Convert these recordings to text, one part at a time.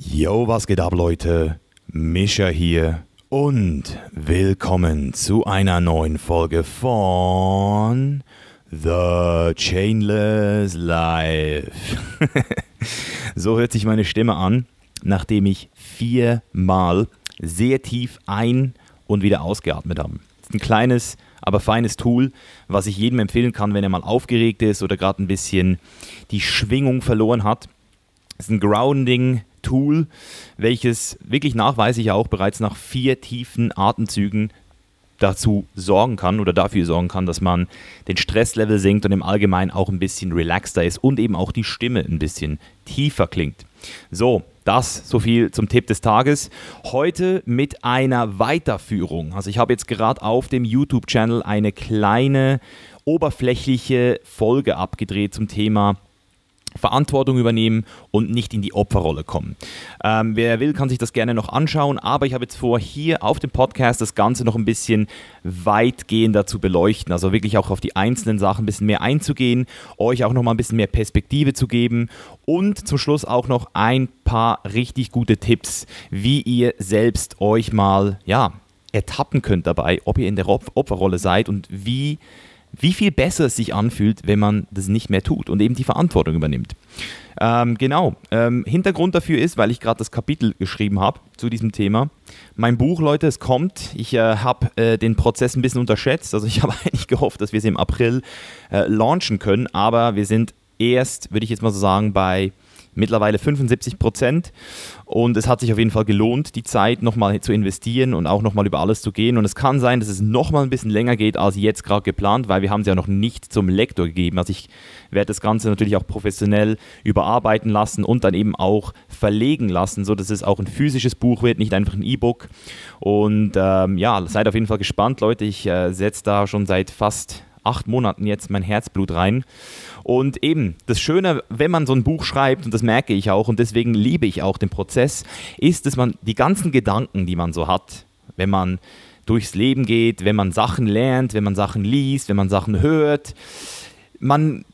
Yo, was geht ab, Leute? Mischa hier und willkommen zu einer neuen Folge von The Chainless Life. so hört sich meine Stimme an, nachdem ich viermal sehr tief ein- und wieder ausgeatmet habe. Ist ein kleines, aber feines Tool, was ich jedem empfehlen kann, wenn er mal aufgeregt ist oder gerade ein bisschen die Schwingung verloren hat. Es ist ein Grounding Tool, welches wirklich nachweislich auch bereits nach vier tiefen Atemzügen dazu sorgen kann oder dafür sorgen kann, dass man den Stresslevel sinkt und im Allgemeinen auch ein bisschen relaxter ist und eben auch die Stimme ein bisschen tiefer klingt. So, das so viel zum Tipp des Tages. Heute mit einer Weiterführung. Also ich habe jetzt gerade auf dem YouTube-Channel eine kleine oberflächliche Folge abgedreht zum Thema Verantwortung übernehmen und nicht in die Opferrolle kommen. Ähm, wer will, kann sich das gerne noch anschauen, aber ich habe jetzt vor, hier auf dem Podcast das Ganze noch ein bisschen weitgehender zu beleuchten, also wirklich auch auf die einzelnen Sachen ein bisschen mehr einzugehen, euch auch noch mal ein bisschen mehr Perspektive zu geben und zum Schluss auch noch ein paar richtig gute Tipps, wie ihr selbst euch mal, ja, ertappen könnt dabei, ob ihr in der Opferrolle seid und wie wie viel besser es sich anfühlt, wenn man das nicht mehr tut und eben die Verantwortung übernimmt. Ähm, genau. Ähm, Hintergrund dafür ist, weil ich gerade das Kapitel geschrieben habe zu diesem Thema. Mein Buch, Leute, es kommt. Ich äh, habe äh, den Prozess ein bisschen unterschätzt. Also ich habe eigentlich gehofft, dass wir es im April äh, launchen können, aber wir sind erst, würde ich jetzt mal so sagen, bei mittlerweile 75 Prozent. Und es hat sich auf jeden Fall gelohnt, die Zeit nochmal zu investieren und auch nochmal über alles zu gehen. Und es kann sein, dass es nochmal ein bisschen länger geht als jetzt gerade geplant, weil wir haben es ja noch nicht zum Lektor gegeben. Also ich werde das Ganze natürlich auch professionell überarbeiten lassen und dann eben auch verlegen lassen, sodass es auch ein physisches Buch wird, nicht einfach ein E-Book. Und ähm, ja, seid auf jeden Fall gespannt, Leute. Ich äh, setze da schon seit fast acht Monaten jetzt mein Herzblut rein. Und eben, das Schöne, wenn man so ein Buch schreibt, und das merke ich auch, und deswegen liebe ich auch den Prozess, ist, dass man die ganzen Gedanken, die man so hat, wenn man durchs Leben geht, wenn man Sachen lernt, wenn man Sachen liest, wenn man Sachen hört, man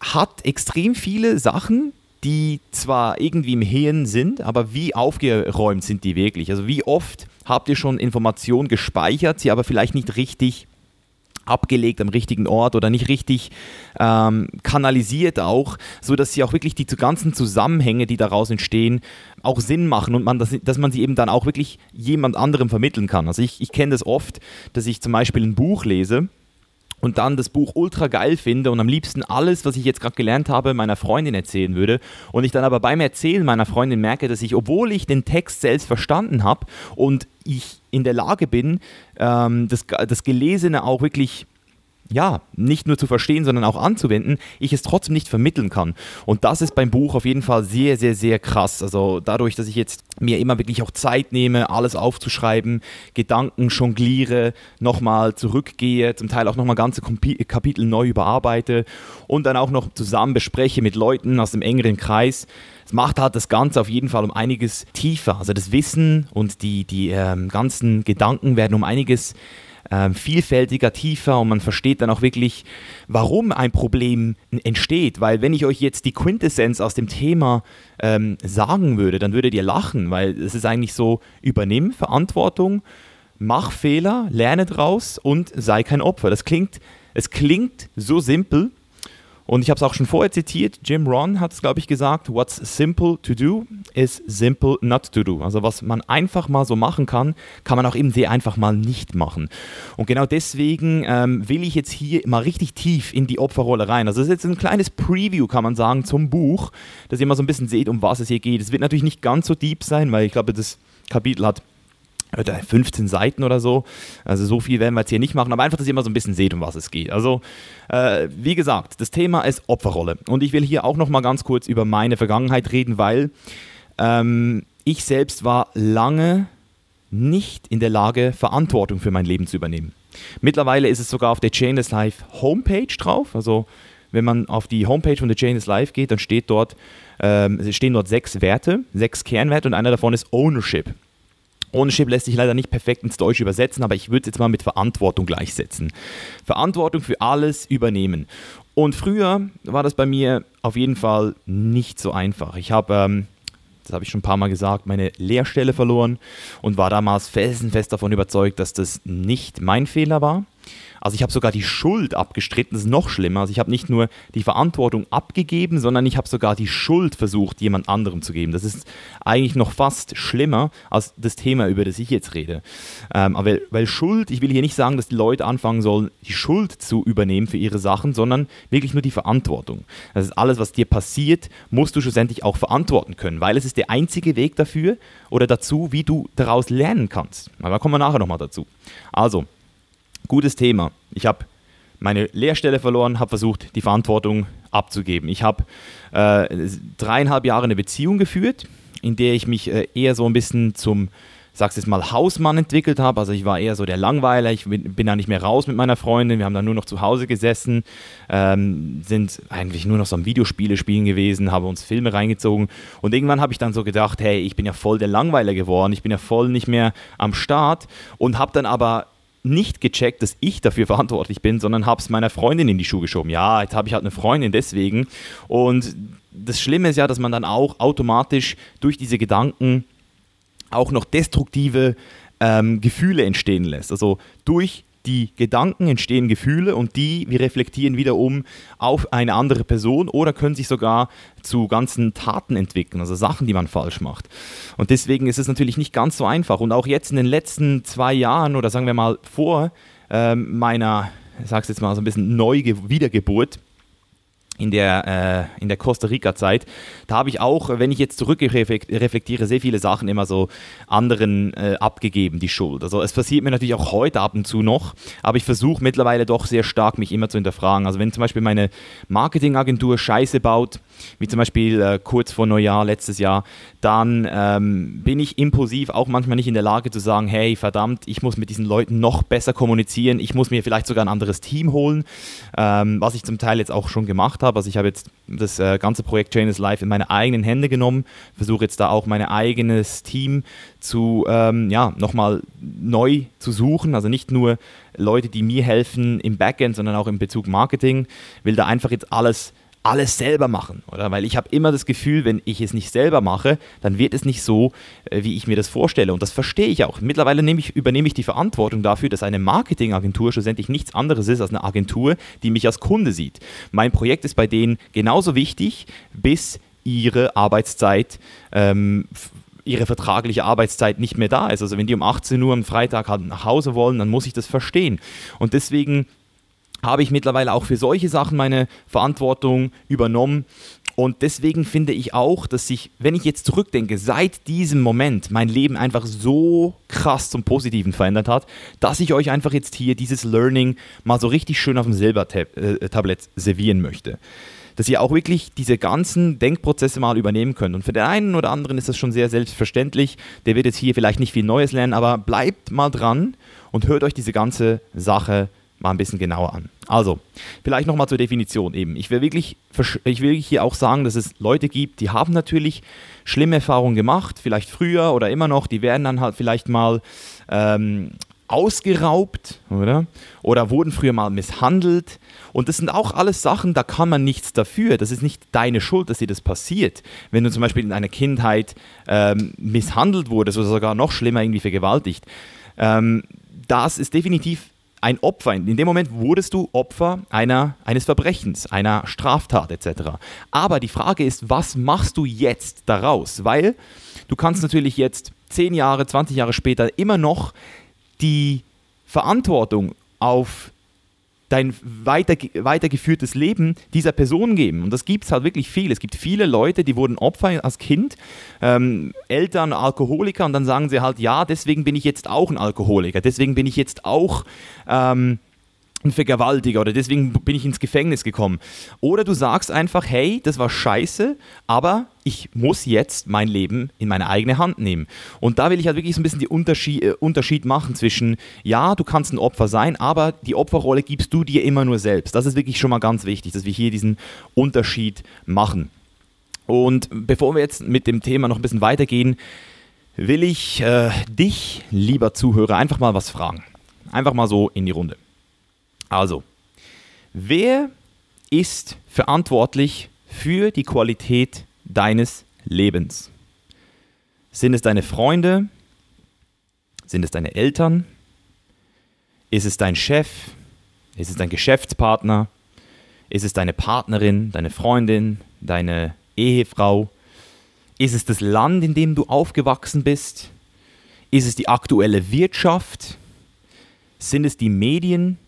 hat extrem viele Sachen, die zwar irgendwie im Hirn sind, aber wie aufgeräumt sind die wirklich? Also wie oft habt ihr schon Informationen gespeichert, sie aber vielleicht nicht richtig abgelegt am richtigen Ort oder nicht richtig ähm, kanalisiert auch, so dass sie auch wirklich die ganzen Zusammenhänge, die daraus entstehen, auch Sinn machen und man das, dass man sie eben dann auch wirklich jemand anderem vermitteln kann. Also ich, ich kenne das oft, dass ich zum Beispiel ein Buch lese und dann das Buch ultra geil finde und am liebsten alles, was ich jetzt gerade gelernt habe, meiner Freundin erzählen würde und ich dann aber beim Erzählen meiner Freundin merke, dass ich, obwohl ich den Text selbst verstanden habe und ich in der Lage bin, ähm, das, das Gelesene auch wirklich ja, nicht nur zu verstehen, sondern auch anzuwenden, ich es trotzdem nicht vermitteln kann. Und das ist beim Buch auf jeden Fall sehr, sehr, sehr krass. Also dadurch, dass ich jetzt mir immer wirklich auch Zeit nehme, alles aufzuschreiben, Gedanken jongliere, nochmal zurückgehe, zum Teil auch nochmal ganze Kapitel neu überarbeite und dann auch noch zusammen bespreche mit Leuten aus dem engeren Kreis. Es macht halt das Ganze auf jeden Fall um einiges tiefer. Also das Wissen und die, die ähm, ganzen Gedanken werden um einiges tiefer ähm, vielfältiger, tiefer und man versteht dann auch wirklich, warum ein Problem entsteht. Weil wenn ich euch jetzt die Quintessenz aus dem Thema ähm, sagen würde, dann würdet ihr lachen, weil es ist eigentlich so, übernimm Verantwortung, mach Fehler, lerne draus und sei kein Opfer. Das klingt, es klingt so simpel, und ich habe es auch schon vorher zitiert, Jim Ron hat es, glaube ich, gesagt, what's simple to do is simple not to do. Also was man einfach mal so machen kann, kann man auch eben sehr einfach mal nicht machen. Und genau deswegen ähm, will ich jetzt hier mal richtig tief in die Opferrolle rein. Also das ist jetzt ein kleines Preview, kann man sagen, zum Buch, dass ihr mal so ein bisschen seht, um was es hier geht. Es wird natürlich nicht ganz so deep sein, weil ich glaube, das Kapitel hat 15 Seiten oder so. Also so viel werden wir jetzt hier nicht machen, aber einfach, dass ihr mal so ein bisschen seht, um was es geht. Also, äh, wie gesagt, das Thema ist Opferrolle. Und ich will hier auch noch mal ganz kurz über meine Vergangenheit reden, weil ähm, ich selbst war lange nicht in der Lage, Verantwortung für mein Leben zu übernehmen. Mittlerweile ist es sogar auf der Chainless Life Homepage drauf. Also, wenn man auf die Homepage von der Chainless Life geht, dann steht dort, ähm, stehen dort sechs Werte, sechs Kernwerte und einer davon ist Ownership. Ownership lässt sich leider nicht perfekt ins Deutsche übersetzen, aber ich würde es jetzt mal mit Verantwortung gleichsetzen. Verantwortung für alles übernehmen. Und früher war das bei mir auf jeden Fall nicht so einfach. Ich habe, ähm, das habe ich schon ein paar Mal gesagt, meine Lehrstelle verloren und war damals felsenfest davon überzeugt, dass das nicht mein Fehler war. Also ich habe sogar die Schuld abgestritten, das ist noch schlimmer. Also ich habe nicht nur die Verantwortung abgegeben, sondern ich habe sogar die Schuld versucht, jemand anderem zu geben. Das ist eigentlich noch fast schlimmer als das Thema, über das ich jetzt rede. Ähm, aber weil Schuld, ich will hier nicht sagen, dass die Leute anfangen sollen, die Schuld zu übernehmen für ihre Sachen, sondern wirklich nur die Verantwortung. Das ist alles, was dir passiert, musst du schlussendlich auch verantworten können, weil es ist der einzige Weg dafür oder dazu, wie du daraus lernen kannst. Aber da kommen wir nachher nochmal dazu. Also, gutes Thema. Ich habe meine Lehrstelle verloren, habe versucht, die Verantwortung abzugeben. Ich habe äh, dreieinhalb Jahre eine Beziehung geführt, in der ich mich äh, eher so ein bisschen zum, sag's jetzt mal, Hausmann entwickelt habe. Also ich war eher so der Langweiler, ich bin, bin da nicht mehr raus mit meiner Freundin, wir haben dann nur noch zu Hause gesessen, ähm, sind eigentlich nur noch so am Videospiele spielen gewesen, haben uns Filme reingezogen und irgendwann habe ich dann so gedacht, hey, ich bin ja voll der Langweiler geworden, ich bin ja voll nicht mehr am Start und habe dann aber nicht gecheckt, dass ich dafür verantwortlich bin, sondern habe es meiner Freundin in die Schuhe geschoben. Ja, jetzt habe ich halt eine Freundin deswegen. Und das Schlimme ist ja, dass man dann auch automatisch durch diese Gedanken auch noch destruktive ähm, Gefühle entstehen lässt. Also durch die Gedanken entstehen Gefühle und die wir reflektieren wiederum auf eine andere Person oder können sich sogar zu ganzen Taten entwickeln, also Sachen, die man falsch macht. Und deswegen ist es natürlich nicht ganz so einfach. Und auch jetzt in den letzten zwei Jahren oder sagen wir mal vor ähm, meiner, ich sag's jetzt mal so ein bisschen Neuwiedergeburt, in der, äh, in der Costa Rica-Zeit. Da habe ich auch, wenn ich jetzt zurückreflektiere, sehr viele Sachen immer so anderen äh, abgegeben, die Schuld. Also es passiert mir natürlich auch heute ab und zu noch, aber ich versuche mittlerweile doch sehr stark, mich immer zu hinterfragen. Also wenn zum Beispiel meine Marketingagentur Scheiße baut, wie zum Beispiel äh, kurz vor Neujahr letztes Jahr, dann ähm, bin ich impulsiv auch manchmal nicht in der Lage zu sagen, hey, verdammt, ich muss mit diesen Leuten noch besser kommunizieren, ich muss mir vielleicht sogar ein anderes Team holen, ähm, was ich zum Teil jetzt auch schon gemacht habe. Also ich habe jetzt das äh, ganze Projekt Chain is Life in meine eigenen Hände genommen, versuche jetzt da auch mein eigenes Team zu, ähm, ja, nochmal neu zu suchen, also nicht nur Leute, die mir helfen im Backend, sondern auch im Bezug Marketing, will da einfach jetzt alles alles selber machen, oder? Weil ich habe immer das Gefühl, wenn ich es nicht selber mache, dann wird es nicht so, äh, wie ich mir das vorstelle. Und das verstehe ich auch. Mittlerweile ich, übernehme ich die Verantwortung dafür, dass eine Marketingagentur schlussendlich nichts anderes ist als eine Agentur, die mich als Kunde sieht. Mein Projekt ist bei denen genauso wichtig, bis ihre Arbeitszeit ähm, ihre vertragliche Arbeitszeit nicht mehr da ist. Also wenn die um 18 Uhr am Freitag halt nach Hause wollen, dann muss ich das verstehen. Und deswegen habe ich mittlerweile auch für solche Sachen meine Verantwortung übernommen. Und deswegen finde ich auch, dass sich, wenn ich jetzt zurückdenke, seit diesem Moment mein Leben einfach so krass zum Positiven verändert hat, dass ich euch einfach jetzt hier dieses Learning mal so richtig schön auf dem Silbertablett servieren möchte. Dass ihr auch wirklich diese ganzen Denkprozesse mal übernehmen könnt. Und für den einen oder anderen ist das schon sehr selbstverständlich. Der wird jetzt hier vielleicht nicht viel Neues lernen, aber bleibt mal dran und hört euch diese ganze Sache an mal ein bisschen genauer an. Also, vielleicht nochmal zur Definition eben. Ich will, wirklich, ich will hier auch sagen, dass es Leute gibt, die haben natürlich schlimme Erfahrungen gemacht, vielleicht früher oder immer noch, die werden dann halt vielleicht mal ähm, ausgeraubt, oder? Oder wurden früher mal misshandelt. Und das sind auch alles Sachen, da kann man nichts dafür. Das ist nicht deine Schuld, dass dir das passiert. Wenn du zum Beispiel in deiner Kindheit ähm, misshandelt wurdest oder sogar noch schlimmer irgendwie vergewaltigt. Ähm, das ist definitiv ein Opfer. In dem Moment wurdest du Opfer einer, eines Verbrechens, einer Straftat etc. Aber die Frage ist, was machst du jetzt daraus? Weil du kannst natürlich jetzt 10 Jahre, 20 Jahre später immer noch die Verantwortung auf dein weiter, weitergeführtes Leben dieser Person geben. Und das gibt es halt wirklich viel. Es gibt viele Leute, die wurden Opfer als Kind, ähm, Eltern Alkoholiker und dann sagen sie halt, ja, deswegen bin ich jetzt auch ein Alkoholiker, deswegen bin ich jetzt auch... Ähm, ein Vergewaltiger oder deswegen bin ich ins Gefängnis gekommen. Oder du sagst einfach, hey, das war scheiße, aber ich muss jetzt mein Leben in meine eigene Hand nehmen. Und da will ich halt wirklich so ein bisschen den Unterschied, äh, Unterschied machen zwischen, ja, du kannst ein Opfer sein, aber die Opferrolle gibst du dir immer nur selbst. Das ist wirklich schon mal ganz wichtig, dass wir hier diesen Unterschied machen. Und bevor wir jetzt mit dem Thema noch ein bisschen weitergehen, will ich äh, dich, lieber Zuhörer, einfach mal was fragen. Einfach mal so in die Runde. Also, wer ist verantwortlich für die Qualität deines Lebens? Sind es deine Freunde? Sind es deine Eltern? Ist es dein Chef? Ist es dein Geschäftspartner? Ist es deine Partnerin, deine Freundin, deine Ehefrau? Ist es das Land, in dem du aufgewachsen bist? Ist es die aktuelle Wirtschaft? Sind es die Medien?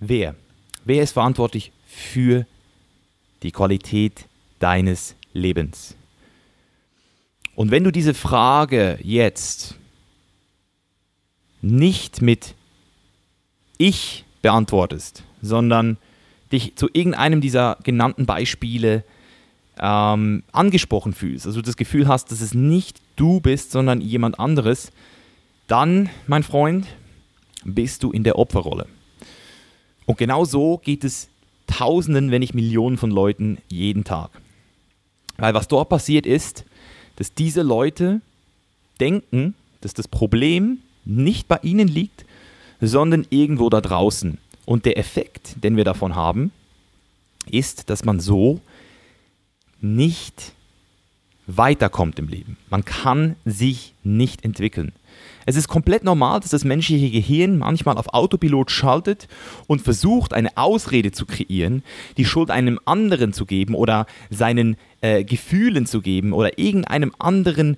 Wer? Wer ist verantwortlich für die Qualität deines Lebens? Und wenn du diese Frage jetzt nicht mit Ich beantwortest, sondern dich zu irgendeinem dieser genannten Beispiele ähm, angesprochen fühlst, also das Gefühl hast, dass es nicht du bist, sondern jemand anderes, dann, mein Freund, bist du in der Opferrolle. Und genau so geht es Tausenden, wenn nicht Millionen von Leuten jeden Tag. Weil was dort passiert ist, dass diese Leute denken, dass das Problem nicht bei ihnen liegt, sondern irgendwo da draußen. Und der Effekt, den wir davon haben, ist, dass man so nicht weiterkommt im Leben. Man kann sich nicht entwickeln. Es ist komplett normal, dass das menschliche Gehirn manchmal auf Autopilot schaltet und versucht, eine Ausrede zu kreieren, die Schuld einem anderen zu geben oder seinen äh, Gefühlen zu geben oder irgendeinem anderen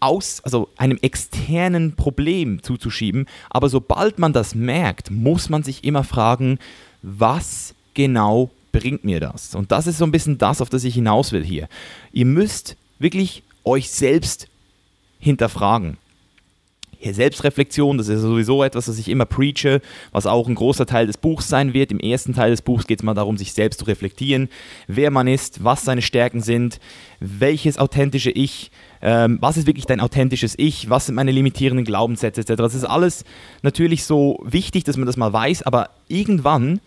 aus, also einem externen Problem zuzuschieben. Aber sobald man das merkt, muss man sich immer fragen, was genau bringt mir das? Und das ist so ein bisschen das, auf das ich hinaus will hier. Ihr müsst wirklich euch selbst hinterfragen. Selbstreflexion, das ist sowieso etwas, was ich immer preache, was auch ein großer Teil des Buchs sein wird. Im ersten Teil des Buchs geht es mal darum, sich selbst zu reflektieren, wer man ist, was seine Stärken sind, welches authentische Ich, ähm, was ist wirklich dein authentisches Ich, was sind meine limitierenden Glaubenssätze etc. Das ist alles natürlich so wichtig, dass man das mal weiß, aber irgendwann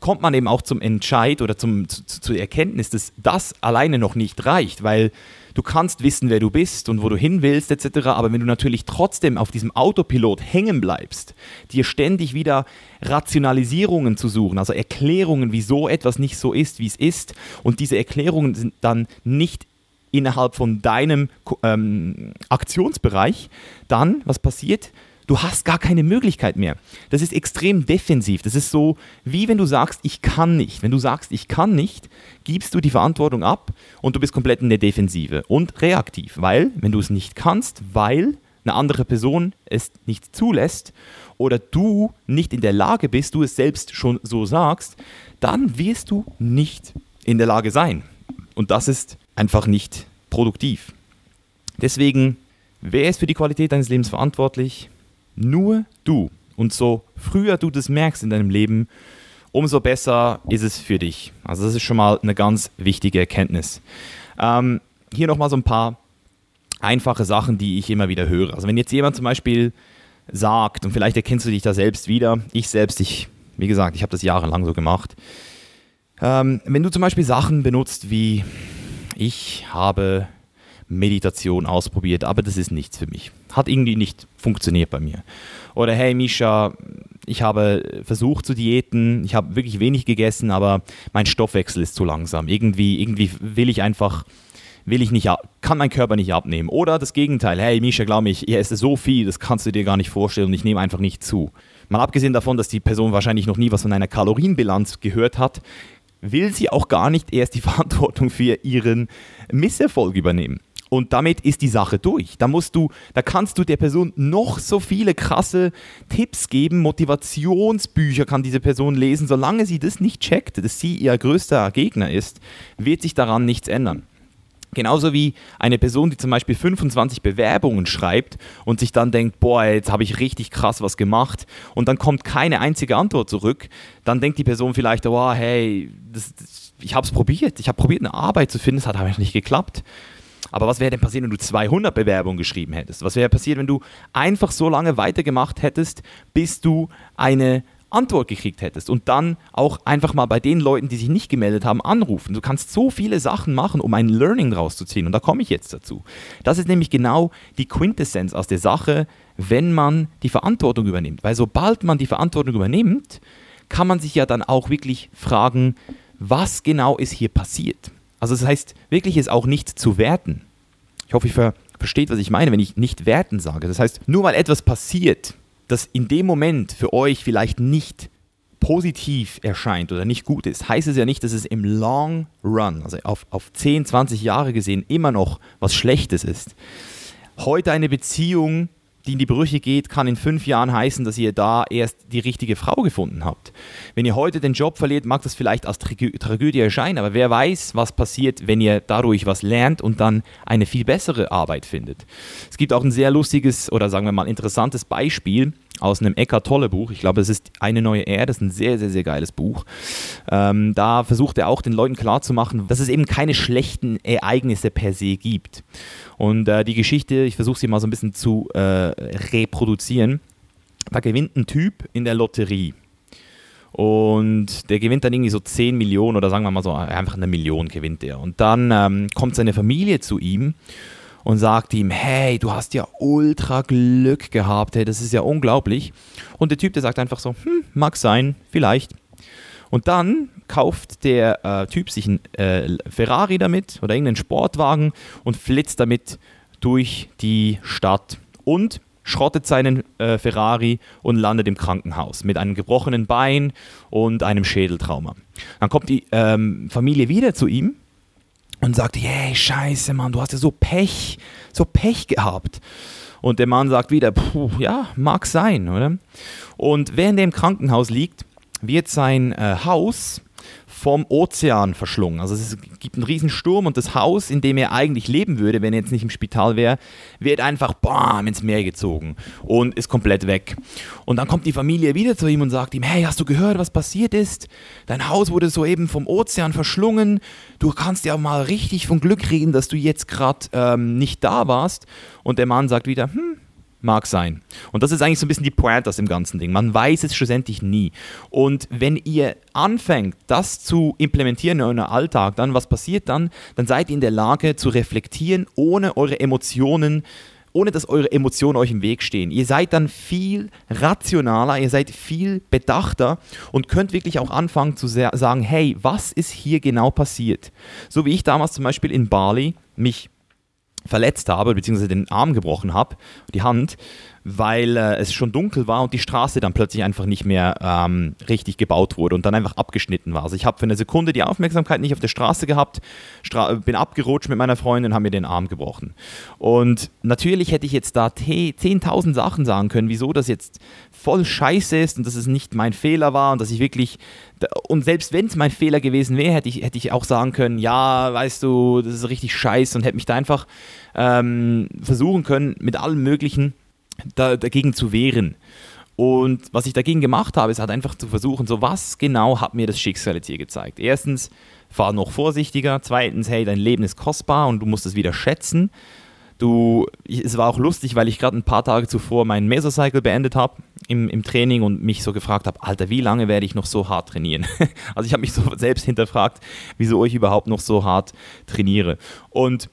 kommt man eben auch zum Entscheid oder zum, zu, zur Erkenntnis, dass das alleine noch nicht reicht, weil du kannst wissen, wer du bist und wo du hin willst etc., aber wenn du natürlich trotzdem auf diesem Autopilot hängen bleibst, dir ständig wieder Rationalisierungen zu suchen, also Erklärungen, wieso etwas nicht so ist, wie es ist und diese Erklärungen sind dann nicht innerhalb von deinem ähm, Aktionsbereich, dann, was passiert? Du hast gar keine Möglichkeit mehr. Das ist extrem defensiv. Das ist so, wie wenn du sagst, ich kann nicht. Wenn du sagst, ich kann nicht, gibst du die Verantwortung ab und du bist komplett in der Defensive und reaktiv. Weil, wenn du es nicht kannst, weil eine andere Person es nicht zulässt oder du nicht in der Lage bist, du es selbst schon so sagst, dann wirst du nicht in der Lage sein. Und das ist einfach nicht produktiv. Deswegen, wer ist für die Qualität deines Lebens verantwortlich? Nur du. Und so früher du das merkst in deinem Leben, umso besser ist es für dich. Also das ist schon mal eine ganz wichtige Erkenntnis. Ähm, hier nochmal so ein paar einfache Sachen, die ich immer wieder höre. Also wenn jetzt jemand zum Beispiel sagt, und vielleicht erkennst du dich da selbst wieder, ich selbst, ich, wie gesagt, ich habe das jahrelang so gemacht. Ähm, wenn du zum Beispiel Sachen benutzt wie, ich habe Meditation ausprobiert, aber das ist nichts für mich. Hat irgendwie nicht funktioniert bei mir. Oder hey Misha, ich habe versucht zu diäten, ich habe wirklich wenig gegessen, aber mein Stoffwechsel ist zu langsam. Irgendwie, irgendwie will ich einfach, will ich nicht, kann mein Körper nicht abnehmen. Oder das Gegenteil, hey Misha, glaub mir, ich esse so viel, das kannst du dir gar nicht vorstellen und ich nehme einfach nicht zu. Mal abgesehen davon, dass die Person wahrscheinlich noch nie was von einer Kalorienbilanz gehört hat, will sie auch gar nicht erst die Verantwortung für ihren Misserfolg übernehmen. Und damit ist die Sache durch. Da musst du, da kannst du der Person noch so viele krasse Tipps geben, Motivationsbücher kann diese Person lesen, solange sie das nicht checkt, dass sie ihr größter Gegner ist, wird sich daran nichts ändern. Genauso wie eine Person, die zum Beispiel 25 Bewerbungen schreibt und sich dann denkt, boah, jetzt habe ich richtig krass was gemacht und dann kommt keine einzige Antwort zurück, dann denkt die Person vielleicht, oh, hey, das, das, ich habe es probiert, ich habe probiert eine Arbeit zu finden, es hat aber nicht geklappt. Aber was wäre denn passiert, wenn du 200 Bewerbungen geschrieben hättest? Was wäre passiert, wenn du einfach so lange weitergemacht hättest, bis du eine Antwort gekriegt hättest und dann auch einfach mal bei den Leuten, die sich nicht gemeldet haben, anrufen. Du kannst so viele Sachen machen, um ein Learning rauszuziehen und da komme ich jetzt dazu. Das ist nämlich genau die Quintessenz aus der Sache, wenn man die Verantwortung übernimmt. Weil sobald man die Verantwortung übernimmt, kann man sich ja dann auch wirklich fragen, was genau ist hier passiert. Also das heißt, wirklich es auch nicht zu werten. Ich hoffe, ich versteht, was ich meine, wenn ich nicht werten sage. Das heißt, nur weil etwas passiert, das in dem Moment für euch vielleicht nicht positiv erscheint oder nicht gut ist, heißt es ja nicht, dass es im Long Run, also auf, auf 10, 20 Jahre gesehen, immer noch was Schlechtes ist. Heute eine Beziehung die in die Brüche geht, kann in fünf Jahren heißen, dass ihr da erst die richtige Frau gefunden habt. Wenn ihr heute den Job verliert, mag das vielleicht als Tragödie erscheinen, aber wer weiß, was passiert, wenn ihr dadurch was lernt und dann eine viel bessere Arbeit findet. Es gibt auch ein sehr lustiges oder sagen wir mal interessantes Beispiel aus einem Eckart Tolle Buch. Ich glaube, es ist Eine neue Erde. Das ist ein sehr, sehr, sehr geiles Buch. Ähm, da versucht er auch den Leuten klarzumachen, dass es eben keine schlechten Ereignisse per se gibt. Und äh, die Geschichte, ich versuche sie mal so ein bisschen zu äh, reproduzieren. Da gewinnt ein Typ in der Lotterie. Und der gewinnt dann irgendwie so 10 Millionen oder sagen wir mal so, einfach eine Million gewinnt er. Und dann ähm, kommt seine Familie zu ihm und sagt ihm, hey, du hast ja ultra Glück gehabt, hey, das ist ja unglaublich. Und der Typ, der sagt einfach so, hm, mag sein, vielleicht. Und dann kauft der äh, Typ sich ein äh, Ferrari damit oder irgendeinen Sportwagen und flitzt damit durch die Stadt und schrottet seinen äh, Ferrari und landet im Krankenhaus mit einem gebrochenen Bein und einem Schädeltrauma. Dann kommt die ähm, Familie wieder zu ihm und sagte, hey, scheiße, Mann, du hast ja so Pech, so Pech gehabt. Und der Mann sagt wieder, puh, ja, mag sein, oder? Und während er im Krankenhaus liegt, wird sein äh, Haus vom Ozean verschlungen. Also es gibt einen riesen Sturm und das Haus, in dem er eigentlich leben würde, wenn er jetzt nicht im Spital wäre, wird einfach bam ins Meer gezogen und ist komplett weg. Und dann kommt die Familie wieder zu ihm und sagt ihm, hey, hast du gehört, was passiert ist? Dein Haus wurde soeben vom Ozean verschlungen. Du kannst ja mal richtig von Glück reden, dass du jetzt gerade ähm, nicht da warst. Und der Mann sagt wieder, hm, Mag sein. Und das ist eigentlich so ein bisschen die Pointe aus dem ganzen Ding. Man weiß es schlussendlich nie. Und wenn ihr anfängt, das zu implementieren in eurem Alltag, dann was passiert dann? Dann seid ihr in der Lage zu reflektieren, ohne eure Emotionen ohne dass eure Emotionen euch im Weg stehen. Ihr seid dann viel rationaler, ihr seid viel bedachter und könnt wirklich auch anfangen zu sagen, hey, was ist hier genau passiert? So wie ich damals zum Beispiel in Bali mich verletzt habe, beziehungsweise den Arm gebrochen habe, die Hand, weil äh, es schon dunkel war und die Straße dann plötzlich einfach nicht mehr ähm, richtig gebaut wurde und dann einfach abgeschnitten war. Also ich habe für eine Sekunde die Aufmerksamkeit nicht auf der Straße gehabt, Stra bin abgerutscht mit meiner Freundin und habe mir den Arm gebrochen. Und natürlich hätte ich jetzt da 10.000 Sachen sagen können, wieso das jetzt voll scheiße ist und dass es nicht mein Fehler war und dass ich wirklich, und selbst wenn es mein Fehler gewesen wäre, hätte ich, hätte ich auch sagen können, ja, weißt du, das ist richtig scheiße und hätte mich da einfach ähm, versuchen können, mit allem Möglichen da, dagegen zu wehren. Und was ich dagegen gemacht habe, ist halt einfach zu versuchen, so was genau hat mir das Schicksal jetzt hier gezeigt. Erstens, fahr noch vorsichtiger. Zweitens, hey, dein Leben ist kostbar und du musst es wieder schätzen. Du, es war auch lustig, weil ich gerade ein paar Tage zuvor meinen Mesocycle beendet habe im, im Training und mich so gefragt habe, Alter, wie lange werde ich noch so hart trainieren? also ich habe mich so selbst hinterfragt, wieso ich überhaupt noch so hart trainiere. Und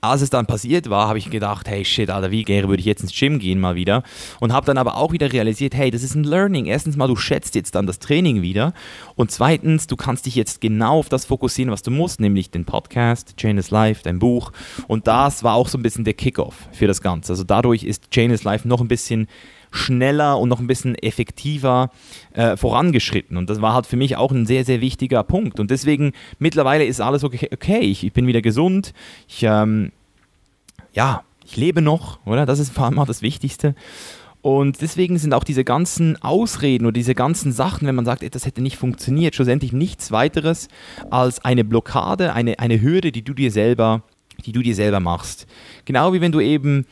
als es dann passiert war, habe ich gedacht, hey shit, Alter, wie gerne würde ich jetzt ins Gym gehen mal wieder. Und habe dann aber auch wieder realisiert, hey, das ist ein Learning. Erstens mal, du schätzt jetzt dann das Training wieder. Und zweitens, du kannst dich jetzt genau auf das fokussieren, was du musst, nämlich den Podcast, Chain is Life, dein Buch. Und das war auch so ein bisschen der Kickoff für das Ganze. Also dadurch ist Chain is Life noch ein bisschen schneller und noch ein bisschen effektiver äh, vorangeschritten. Und das war halt für mich auch ein sehr, sehr wichtiger Punkt. Und deswegen mittlerweile ist alles okay. okay ich, ich bin wieder gesund. Ich, ähm, ja, ich lebe noch, oder? Das ist vor allem auch das Wichtigste. Und deswegen sind auch diese ganzen Ausreden oder diese ganzen Sachen, wenn man sagt, das hätte nicht funktioniert, schlussendlich nichts weiteres als eine Blockade, eine, eine Hürde, die du dir selber, die du dir selber machst. Genau wie wenn du eben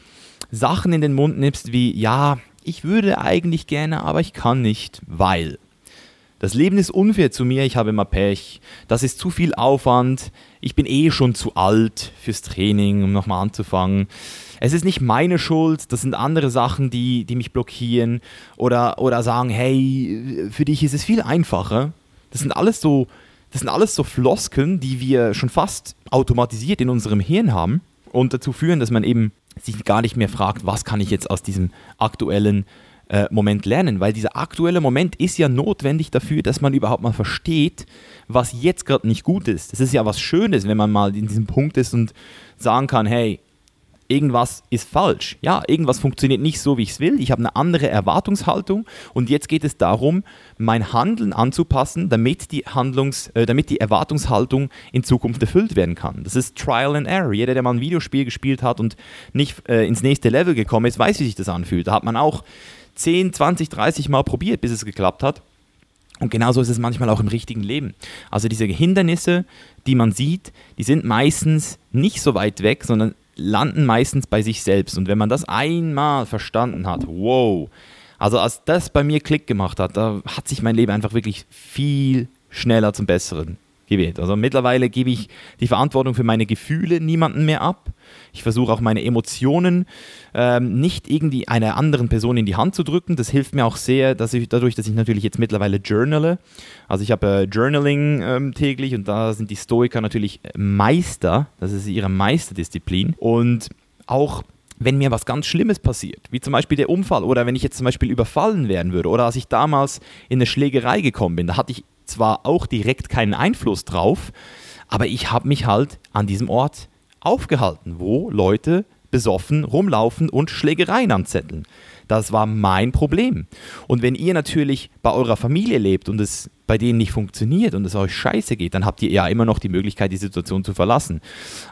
Sachen in den Mund nimmst wie, ja, ich würde eigentlich gerne, aber ich kann nicht, weil. Das Leben ist unfair zu mir, ich habe immer Pech, das ist zu viel Aufwand, ich bin eh schon zu alt fürs Training, um nochmal anzufangen. Es ist nicht meine Schuld, das sind andere Sachen, die, die mich blockieren oder, oder sagen, hey, für dich ist es viel einfacher. Das sind alles so, das sind alles so Floskeln, die wir schon fast automatisiert in unserem Hirn haben und dazu führen, dass man eben sich gar nicht mehr fragt, was kann ich jetzt aus diesem aktuellen äh, Moment lernen, weil dieser aktuelle Moment ist ja notwendig dafür, dass man überhaupt mal versteht, was jetzt gerade nicht gut ist. Das ist ja was Schönes, wenn man mal in diesem Punkt ist und sagen kann, hey, irgendwas ist falsch. Ja, irgendwas funktioniert nicht so, wie ich es will. Ich habe eine andere Erwartungshaltung und jetzt geht es darum, mein Handeln anzupassen, damit die, Handlungs, äh, damit die Erwartungshaltung in Zukunft erfüllt werden kann. Das ist Trial and Error. Jeder, der mal ein Videospiel gespielt hat und nicht äh, ins nächste Level gekommen ist, weiß, wie sich das anfühlt. Da hat man auch 10, 20, 30 Mal probiert, bis es geklappt hat. Und genauso ist es manchmal auch im richtigen Leben. Also diese Hindernisse, die man sieht, die sind meistens nicht so weit weg, sondern landen meistens bei sich selbst. Und wenn man das einmal verstanden hat, wow, also als das bei mir Klick gemacht hat, da hat sich mein Leben einfach wirklich viel schneller zum Besseren gewählt. Also mittlerweile gebe ich die Verantwortung für meine Gefühle niemandem mehr ab. Ich versuche auch meine Emotionen ähm, nicht irgendwie einer anderen Person in die Hand zu drücken. Das hilft mir auch sehr, dass ich, dadurch, dass ich natürlich jetzt mittlerweile journale. Also ich habe äh, Journaling ähm, täglich und da sind die Stoiker natürlich Meister. Das ist ihre Meisterdisziplin. Und auch wenn mir was ganz Schlimmes passiert, wie zum Beispiel der Unfall oder wenn ich jetzt zum Beispiel überfallen werden würde oder als ich damals in eine Schlägerei gekommen bin, da hatte ich zwar auch direkt keinen Einfluss drauf, aber ich habe mich halt an diesem Ort aufgehalten, wo Leute besoffen rumlaufen und Schlägereien anzetteln. Das war mein Problem. Und wenn ihr natürlich bei eurer Familie lebt und es bei denen nicht funktioniert und es euch scheiße geht, dann habt ihr ja immer noch die Möglichkeit, die Situation zu verlassen.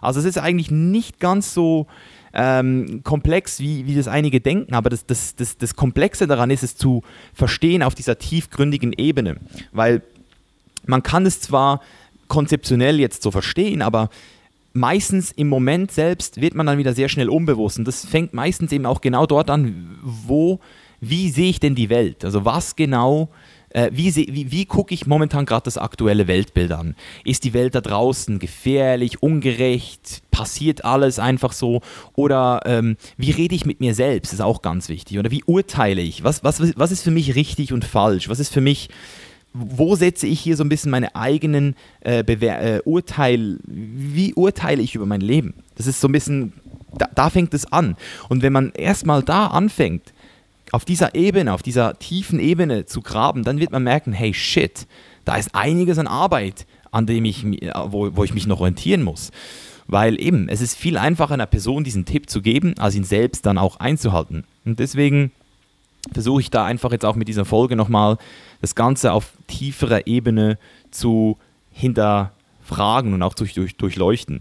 Also es ist eigentlich nicht ganz so ähm, komplex, wie, wie das einige denken, aber das, das, das, das Komplexe daran ist es zu verstehen auf dieser tiefgründigen Ebene. Weil man kann es zwar konzeptionell jetzt so verstehen, aber meistens im Moment selbst wird man dann wieder sehr schnell unbewusst. Und das fängt meistens eben auch genau dort an, wo, wie sehe ich denn die Welt? Also was genau, äh, wie, wie, wie gucke ich momentan gerade das aktuelle Weltbild an? Ist die Welt da draußen gefährlich, ungerecht? Passiert alles einfach so? Oder ähm, wie rede ich mit mir selbst? Ist auch ganz wichtig. Oder wie urteile ich? Was, was, was ist für mich richtig und falsch? Was ist für mich wo setze ich hier so ein bisschen meine eigenen äh, äh, Urteil, wie urteile ich über mein Leben? Das ist so ein bisschen, da, da fängt es an. Und wenn man erstmal da anfängt, auf dieser Ebene, auf dieser tiefen Ebene zu graben, dann wird man merken, hey shit, da ist einiges an Arbeit, an dem ich, wo, wo ich mich noch orientieren muss. Weil eben, es ist viel einfacher, einer Person diesen Tipp zu geben, als ihn selbst dann auch einzuhalten. Und deswegen versuche ich da einfach jetzt auch mit dieser Folge nochmal das Ganze auf tieferer Ebene zu hinterfragen und auch durch, durch, durchleuchten.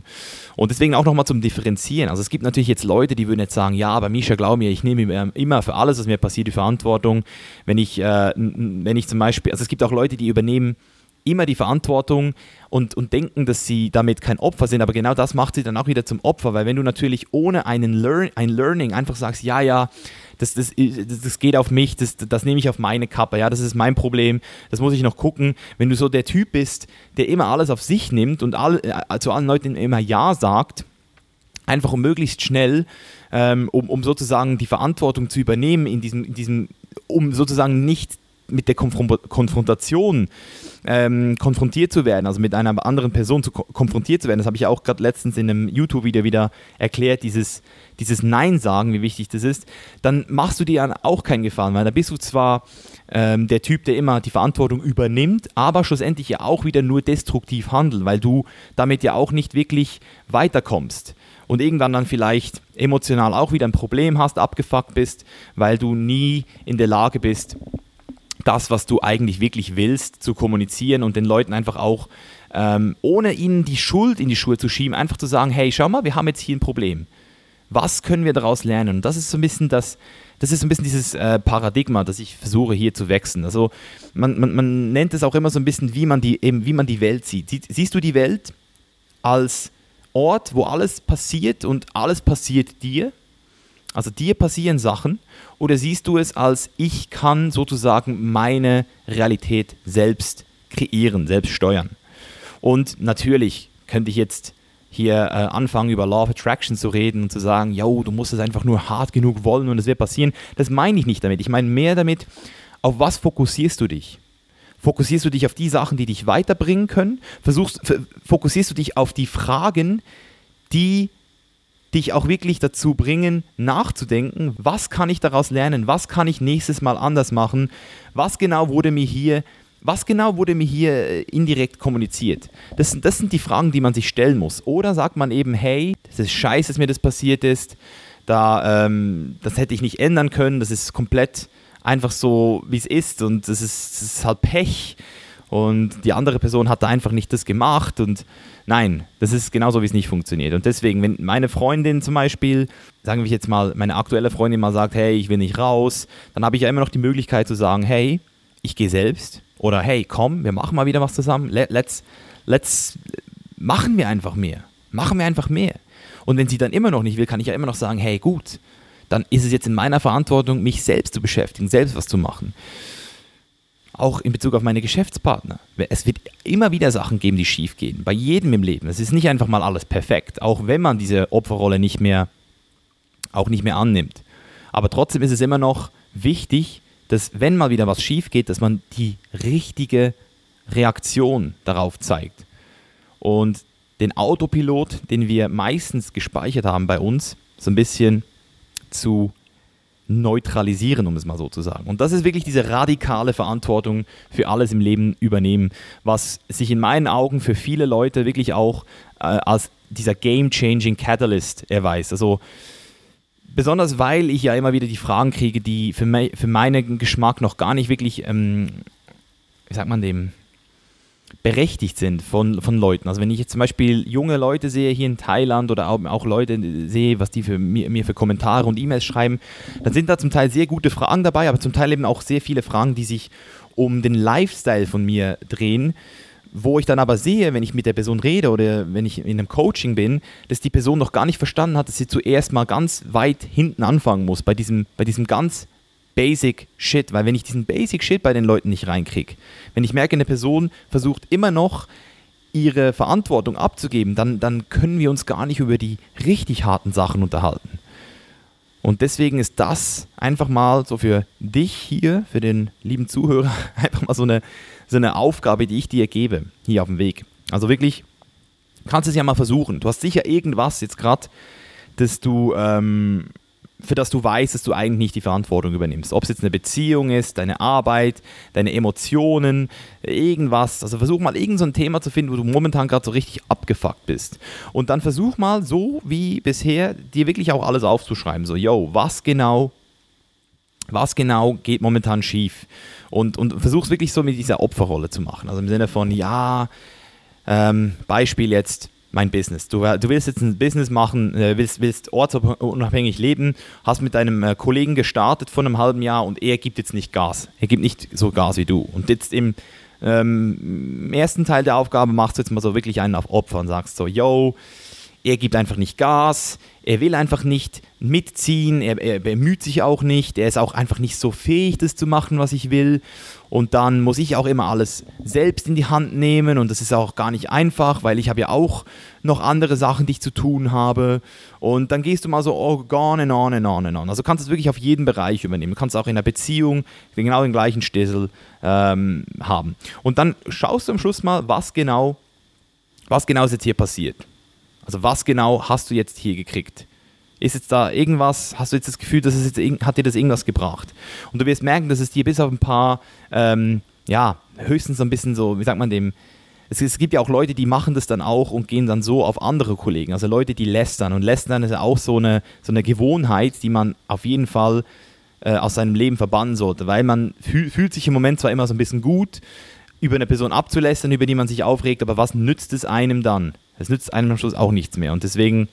Und deswegen auch nochmal zum Differenzieren. Also es gibt natürlich jetzt Leute, die würden jetzt sagen, ja, aber Misha, glaub mir, ich nehme immer für alles, was mir passiert, die Verantwortung. Wenn ich, äh, wenn ich zum Beispiel, also es gibt auch Leute, die übernehmen immer die Verantwortung und, und denken, dass sie damit kein Opfer sind, aber genau das macht sie dann auch wieder zum Opfer, weil wenn du natürlich ohne einen Learn, ein Learning einfach sagst, ja, ja, das, das, das geht auf mich, das, das nehme ich auf meine Kappe, ja, das ist mein Problem, das muss ich noch gucken. Wenn du so der Typ bist, der immer alles auf sich nimmt und all, äh, zu allen Leuten immer Ja sagt, einfach um möglichst schnell, ähm, um, um sozusagen die Verantwortung zu übernehmen in diesem, in diesem um sozusagen nicht mit der Konfront Konfrontation ähm, konfrontiert zu werden, also mit einer anderen Person zu ko konfrontiert zu werden. Das habe ich ja auch gerade letztens in einem YouTube-Video wieder erklärt, dieses, dieses Nein sagen, wie wichtig das ist. Dann machst du dir auch keinen Gefallen, weil da bist du zwar ähm, der Typ, der immer die Verantwortung übernimmt, aber schlussendlich ja auch wieder nur destruktiv handelt, weil du damit ja auch nicht wirklich weiterkommst und irgendwann dann vielleicht emotional auch wieder ein Problem hast, abgefuckt bist, weil du nie in der Lage bist, das, was du eigentlich wirklich willst, zu kommunizieren und den Leuten einfach auch, ähm, ohne ihnen die Schuld in die Schuhe zu schieben, einfach zu sagen, hey, schau mal, wir haben jetzt hier ein Problem. Was können wir daraus lernen? Und das ist so ein bisschen das, das ist ein bisschen dieses äh, Paradigma, das ich versuche hier zu wechseln. Also man, man, man nennt es auch immer so ein bisschen, wie man die, eben, wie man die Welt sieht. Sie, siehst du die Welt als Ort, wo alles passiert und alles passiert dir? Also dir passieren Sachen oder siehst du es als ich kann sozusagen meine Realität selbst kreieren, selbst steuern? Und natürlich könnte ich jetzt hier äh, anfangen über Law of Attraction zu reden und zu sagen, yo, du musst es einfach nur hart genug wollen und es wird passieren. Das meine ich nicht damit. Ich meine mehr damit, auf was fokussierst du dich? Fokussierst du dich auf die Sachen, die dich weiterbringen können? Versuchst, fokussierst du dich auf die Fragen, die dich auch wirklich dazu bringen, nachzudenken, was kann ich daraus lernen, was kann ich nächstes Mal anders machen, was genau wurde mir hier was genau wurde mir hier äh, indirekt kommuniziert? Das, das sind die Fragen, die man sich stellen muss. Oder sagt man eben, hey, das ist scheiße, dass mir das passiert ist, da, ähm, das hätte ich nicht ändern können, das ist komplett einfach so, wie es ist und das ist, das ist halt Pech und die andere Person hat da einfach nicht das gemacht und nein, das ist genauso, wie es nicht funktioniert. Und deswegen, wenn meine Freundin zum Beispiel, sagen wir jetzt mal, meine aktuelle Freundin mal sagt, hey, ich will nicht raus, dann habe ich ja immer noch die Möglichkeit zu sagen, hey, ich gehe selbst oder hey, komm, wir machen mal wieder was zusammen, let's, let's, machen wir einfach mehr, machen wir einfach mehr. Und wenn sie dann immer noch nicht will, kann ich ja immer noch sagen, hey, gut, dann ist es jetzt in meiner Verantwortung, mich selbst zu beschäftigen, selbst was zu machen. Auch in Bezug auf meine Geschäftspartner. Es wird immer wieder Sachen geben, die schief gehen. Bei jedem im Leben. Es ist nicht einfach mal alles perfekt, auch wenn man diese Opferrolle nicht mehr, auch nicht mehr annimmt. Aber trotzdem ist es immer noch wichtig, dass wenn mal wieder was schief geht, dass man die richtige Reaktion darauf zeigt. Und den Autopilot, den wir meistens gespeichert haben bei uns, so ein bisschen zu neutralisieren, um es mal so zu sagen. Und das ist wirklich diese radikale Verantwortung für alles im Leben übernehmen, was sich in meinen Augen für viele Leute wirklich auch äh, als dieser game-changing Catalyst erweist. Also besonders weil ich ja immer wieder die Fragen kriege, die für, me für meinen Geschmack noch gar nicht wirklich, ähm, wie sagt man dem, berechtigt sind von, von Leuten. Also wenn ich jetzt zum Beispiel junge Leute sehe hier in Thailand oder auch, Leute sehe, was die für mir, mir für Kommentare und E-Mails schreiben, dann sind da zum Teil sehr gute Fragen dabei, aber zum Teil eben auch sehr viele Fragen, die sich um den Lifestyle von mir drehen, wo ich dann aber sehe, wenn ich mit der Person rede oder wenn ich in einem Coaching bin, dass die Person noch gar nicht verstanden hat, dass sie zuerst mal ganz weit hinten anfangen muss, bei diesem, bei diesem ganz Basic Shit, weil wenn ich diesen Basic Shit bei den Leuten nicht reinkriege, wenn ich merke, eine Person versucht immer noch ihre Verantwortung abzugeben, dann, dann können wir uns gar nicht über die richtig harten Sachen unterhalten. Und deswegen ist das einfach mal so für dich hier, für den lieben Zuhörer, einfach mal so eine, so eine Aufgabe, die ich dir gebe, hier auf dem Weg. Also wirklich, kannst es ja mal versuchen. Du hast sicher irgendwas jetzt gerade, dass du ähm, für das du weißt, dass du eigentlich nicht die Verantwortung übernimmst. Ob es jetzt eine Beziehung ist, deine Arbeit, deine Emotionen, irgendwas. Also versuch mal irgendein so Thema zu finden, wo du momentan gerade so richtig abgefuckt bist. Und dann versuch mal so wie bisher dir wirklich auch alles aufzuschreiben. So, yo, was genau, was genau geht momentan schief? Und, und versuch es wirklich so mit dieser Opferrolle zu machen. Also im Sinne von, ja, ähm, Beispiel jetzt, mein Business. Du, du willst jetzt ein Business machen, äh, willst, willst ortsunabhängig leben, hast mit deinem äh, Kollegen gestartet vor einem halben Jahr und er gibt jetzt nicht Gas. Er gibt nicht so Gas wie du. Und jetzt im, ähm, im ersten Teil der Aufgabe machst du jetzt mal so wirklich einen auf Opfer und sagst so, yo, er gibt einfach nicht Gas, er will einfach nicht mitziehen, er, er bemüht sich auch nicht, er ist auch einfach nicht so fähig, das zu machen, was ich will. Und dann muss ich auch immer alles selbst in die Hand nehmen und das ist auch gar nicht einfach, weil ich habe ja auch noch andere Sachen, die ich zu tun habe. Und dann gehst du mal so oh, on and on and on and on. Also kannst du es wirklich auf jeden Bereich übernehmen. Du kannst auch in der Beziehung genau den gleichen Stissel ähm, haben. Und dann schaust du am Schluss mal, was genau, was genau ist jetzt hier passiert. Also was genau hast du jetzt hier gekriegt? Ist jetzt da irgendwas, hast du jetzt das Gefühl, dass es jetzt, hat dir das irgendwas gebracht? Und du wirst merken, dass es dir bis auf ein paar, ähm, ja, höchstens so ein bisschen so, wie sagt man dem, es, es, gibt ja auch Leute, die machen das dann auch und gehen dann so auf andere Kollegen. Also Leute, die lästern. Und lästern ist ja auch so eine, so eine Gewohnheit, die man auf jeden Fall äh, aus seinem Leben verbannen sollte. Weil man fühl, fühlt sich im Moment zwar immer so ein bisschen gut, über eine Person abzulästern, über die man sich aufregt, aber was nützt es einem dann? Es nützt einem am Schluss auch nichts mehr. Und deswegen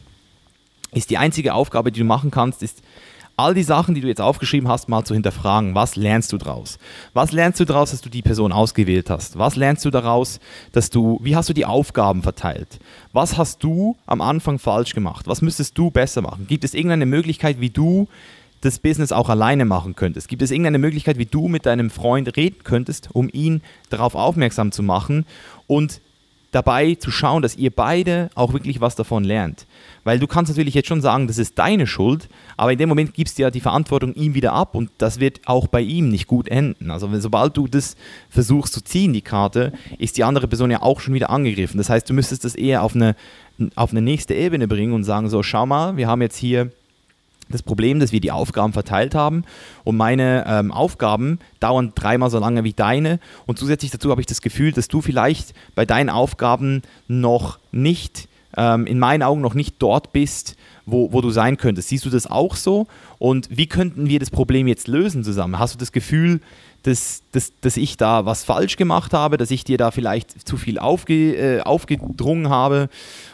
ist die einzige Aufgabe, die du machen kannst, ist all die Sachen, die du jetzt aufgeschrieben hast, mal zu hinterfragen. Was lernst du daraus? Was lernst du daraus, dass du die Person ausgewählt hast? Was lernst du daraus, dass du, wie hast du die Aufgaben verteilt? Was hast du am Anfang falsch gemacht? Was müsstest du besser machen? Gibt es irgendeine Möglichkeit, wie du das Business auch alleine machen könntest? Gibt es irgendeine Möglichkeit, wie du mit deinem Freund reden könntest, um ihn darauf aufmerksam zu machen und dabei zu schauen, dass ihr beide auch wirklich was davon lernt. Weil du kannst natürlich jetzt schon sagen, das ist deine Schuld, aber in dem Moment gibst du ja die Verantwortung ihm wieder ab und das wird auch bei ihm nicht gut enden. Also sobald du das versuchst zu ziehen, die Karte, ist die andere Person ja auch schon wieder angegriffen. Das heißt, du müsstest das eher auf eine, auf eine nächste Ebene bringen und sagen, so, schau mal, wir haben jetzt hier das Problem, dass wir die Aufgaben verteilt haben und meine ähm, Aufgaben dauern dreimal so lange wie deine und zusätzlich dazu habe ich das Gefühl, dass du vielleicht bei deinen Aufgaben noch nicht, ähm, in meinen Augen noch nicht dort bist, wo, wo du sein könntest. Siehst du das auch so? Und wie könnten wir das Problem jetzt lösen zusammen? Hast du das Gefühl, dass, dass, dass ich da was falsch gemacht habe, dass ich dir da vielleicht zu viel aufge, äh, aufgedrungen habe?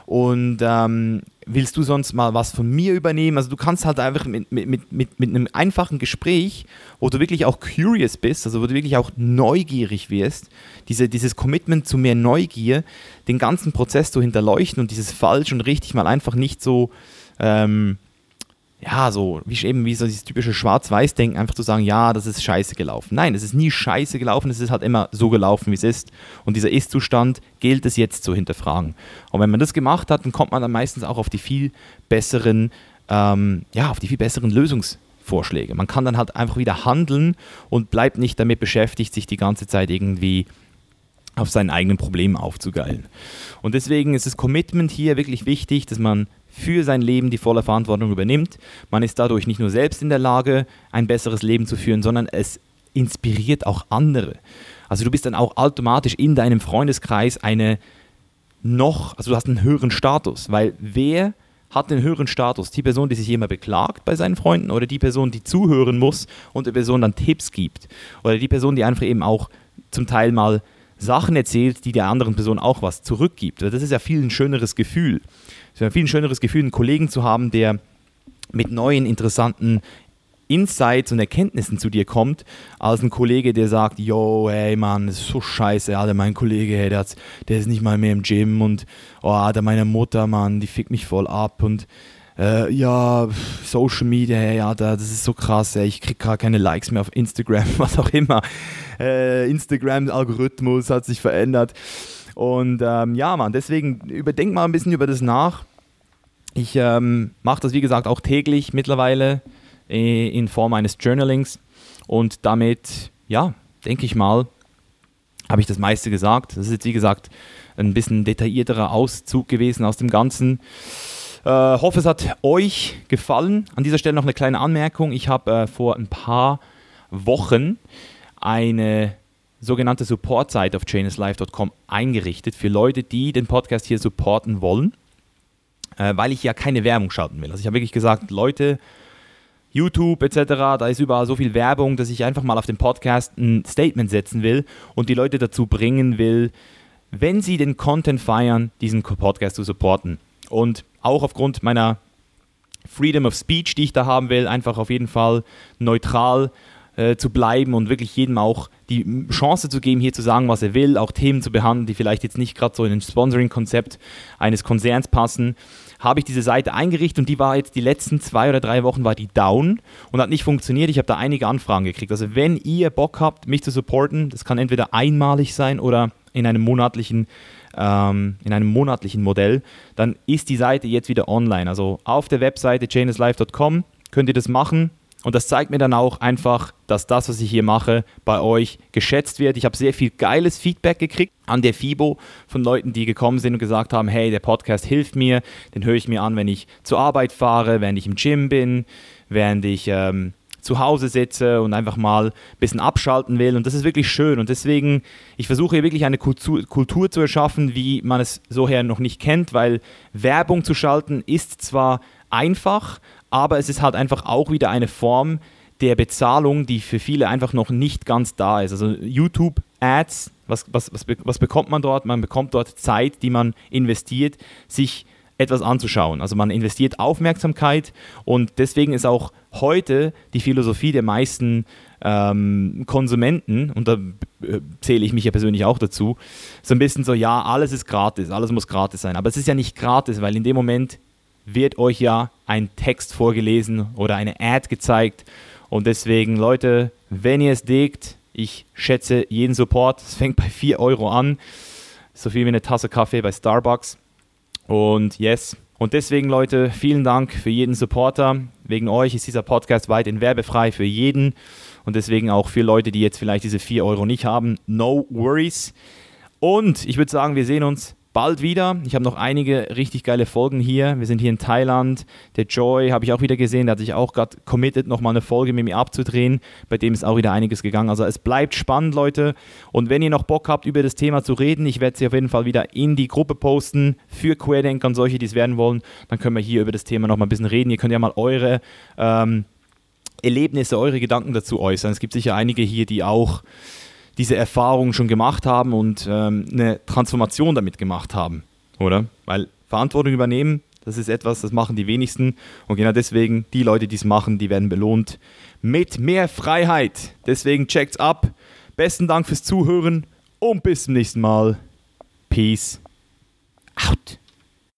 Und ähm, willst du sonst mal was von mir übernehmen? Also du kannst halt einfach mit, mit, mit, mit, einem einfachen Gespräch, wo du wirklich auch curious bist, also wo du wirklich auch neugierig wirst, diese, dieses Commitment zu mehr Neugier, den ganzen Prozess zu hinterleuchten und dieses falsch und richtig mal einfach nicht so ähm, ja, so, wie eben wie so dieses typische Schwarz-Weiß-Denken, einfach zu sagen, ja, das ist scheiße gelaufen. Nein, es ist nie scheiße gelaufen, es ist halt immer so gelaufen, wie es ist. Und dieser Ist-Zustand gilt es jetzt zu hinterfragen. Und wenn man das gemacht hat, dann kommt man dann meistens auch auf die viel besseren, ähm, ja, auf die viel besseren Lösungsvorschläge. Man kann dann halt einfach wieder handeln und bleibt nicht damit beschäftigt, sich die ganze Zeit irgendwie auf seinen eigenen Problemen aufzugeilen. Und deswegen ist das Commitment hier wirklich wichtig, dass man für sein Leben die volle Verantwortung übernimmt. Man ist dadurch nicht nur selbst in der Lage, ein besseres Leben zu führen, sondern es inspiriert auch andere. Also du bist dann auch automatisch in deinem Freundeskreis eine noch, also du hast einen höheren Status, weil wer hat den höheren Status? Die Person, die sich immer beklagt bei seinen Freunden oder die Person, die zuhören muss und der Person dann Tipps gibt oder die Person, die einfach eben auch zum Teil mal Sachen erzählt, die der anderen Person auch was zurückgibt. Das ist ja viel ein schöneres Gefühl. Es ist ja viel ein schöneres Gefühl, einen Kollegen zu haben, der mit neuen, interessanten Insights und Erkenntnissen zu dir kommt, als ein Kollege, der sagt, yo, ey Mann, das ist so scheiße, Alter, mein Kollege, hey, der, der ist nicht mal mehr im Gym und, oh, Alter, meine Mutter, Mann, die fickt mich voll ab und äh, ja, Social Media, hey, Alter, das ist so krass, ey, ich krieg gar keine Likes mehr auf Instagram, was auch immer. Äh, Instagram-Algorithmus hat sich verändert. Und ähm, ja, Mann, deswegen überdenk mal ein bisschen über das nach. Ich ähm, mache das, wie gesagt, auch täglich mittlerweile äh, in Form eines Journalings. Und damit, ja, denke ich mal, habe ich das meiste gesagt. Das ist jetzt, wie gesagt, ein bisschen detaillierterer Auszug gewesen aus dem Ganzen. Äh, hoffe, es hat euch gefallen. An dieser Stelle noch eine kleine Anmerkung. Ich habe äh, vor ein paar Wochen eine sogenannte Support-Seite auf chaineslife.com eingerichtet für Leute, die den Podcast hier supporten wollen, äh, weil ich ja keine Werbung schalten will. Also ich habe wirklich gesagt, Leute, YouTube etc., da ist überall so viel Werbung, dass ich einfach mal auf den Podcast ein Statement setzen will und die Leute dazu bringen will, wenn sie den Content feiern, diesen Podcast zu supporten. Und auch aufgrund meiner Freedom of Speech, die ich da haben will, einfach auf jeden Fall neutral äh, zu bleiben und wirklich jedem auch die Chance zu geben, hier zu sagen, was er will, auch Themen zu behandeln, die vielleicht jetzt nicht gerade so in ein Sponsoring-Konzept eines Konzerns passen, habe ich diese Seite eingerichtet und die war jetzt die letzten zwei oder drei Wochen war die down und hat nicht funktioniert. Ich habe da einige Anfragen gekriegt. Also wenn ihr Bock habt, mich zu supporten, das kann entweder einmalig sein oder in einem monatlichen ähm, in einem monatlichen Modell, dann ist die Seite jetzt wieder online. Also auf der Webseite chaineslife.com könnt ihr das machen. Und das zeigt mir dann auch einfach, dass das, was ich hier mache, bei euch geschätzt wird. Ich habe sehr viel geiles Feedback gekriegt an der FIBO von Leuten, die gekommen sind und gesagt haben, hey, der Podcast hilft mir, den höre ich mir an, wenn ich zur Arbeit fahre, während ich im Gym bin, während ich ähm, zu Hause sitze und einfach mal ein bisschen abschalten will. Und das ist wirklich schön. Und deswegen, ich versuche hier wirklich eine Kultur, Kultur zu erschaffen, wie man es so her noch nicht kennt, weil Werbung zu schalten ist zwar einfach, aber es ist halt einfach auch wieder eine Form der Bezahlung, die für viele einfach noch nicht ganz da ist. Also YouTube-Ads, was, was, was, was bekommt man dort? Man bekommt dort Zeit, die man investiert, sich etwas anzuschauen. Also man investiert Aufmerksamkeit und deswegen ist auch heute die Philosophie der meisten ähm, Konsumenten, und da äh, zähle ich mich ja persönlich auch dazu, so ein bisschen so, ja, alles ist gratis, alles muss gratis sein. Aber es ist ja nicht gratis, weil in dem Moment wird euch ja ein Text vorgelesen oder eine Ad gezeigt. Und deswegen, Leute, wenn ihr es degt, ich schätze jeden Support. Es fängt bei 4 Euro an. So viel wie eine Tasse Kaffee bei Starbucks. Und yes. Und deswegen, Leute, vielen Dank für jeden Supporter. Wegen euch ist dieser Podcast weiterhin werbefrei für jeden. Und deswegen auch für Leute, die jetzt vielleicht diese 4 Euro nicht haben. No worries. Und ich würde sagen, wir sehen uns bald wieder. Ich habe noch einige richtig geile Folgen hier. Wir sind hier in Thailand. Der Joy habe ich auch wieder gesehen. Der hat sich auch gerade committed, nochmal eine Folge mit mir abzudrehen. Bei dem ist auch wieder einiges gegangen. Also es bleibt spannend, Leute. Und wenn ihr noch Bock habt, über das Thema zu reden, ich werde sie auf jeden Fall wieder in die Gruppe posten für Querdenker und solche, die es werden wollen. Dann können wir hier über das Thema nochmal ein bisschen reden. Ihr könnt ja mal eure ähm, Erlebnisse, eure Gedanken dazu äußern. Es gibt sicher einige hier, die auch diese Erfahrung schon gemacht haben und ähm, eine Transformation damit gemacht haben, oder? Weil Verantwortung übernehmen, das ist etwas, das machen die wenigsten und genau deswegen, die Leute, die es machen, die werden belohnt mit mehr Freiheit. Deswegen checkt's ab. Besten Dank fürs Zuhören und bis zum nächsten Mal. Peace out.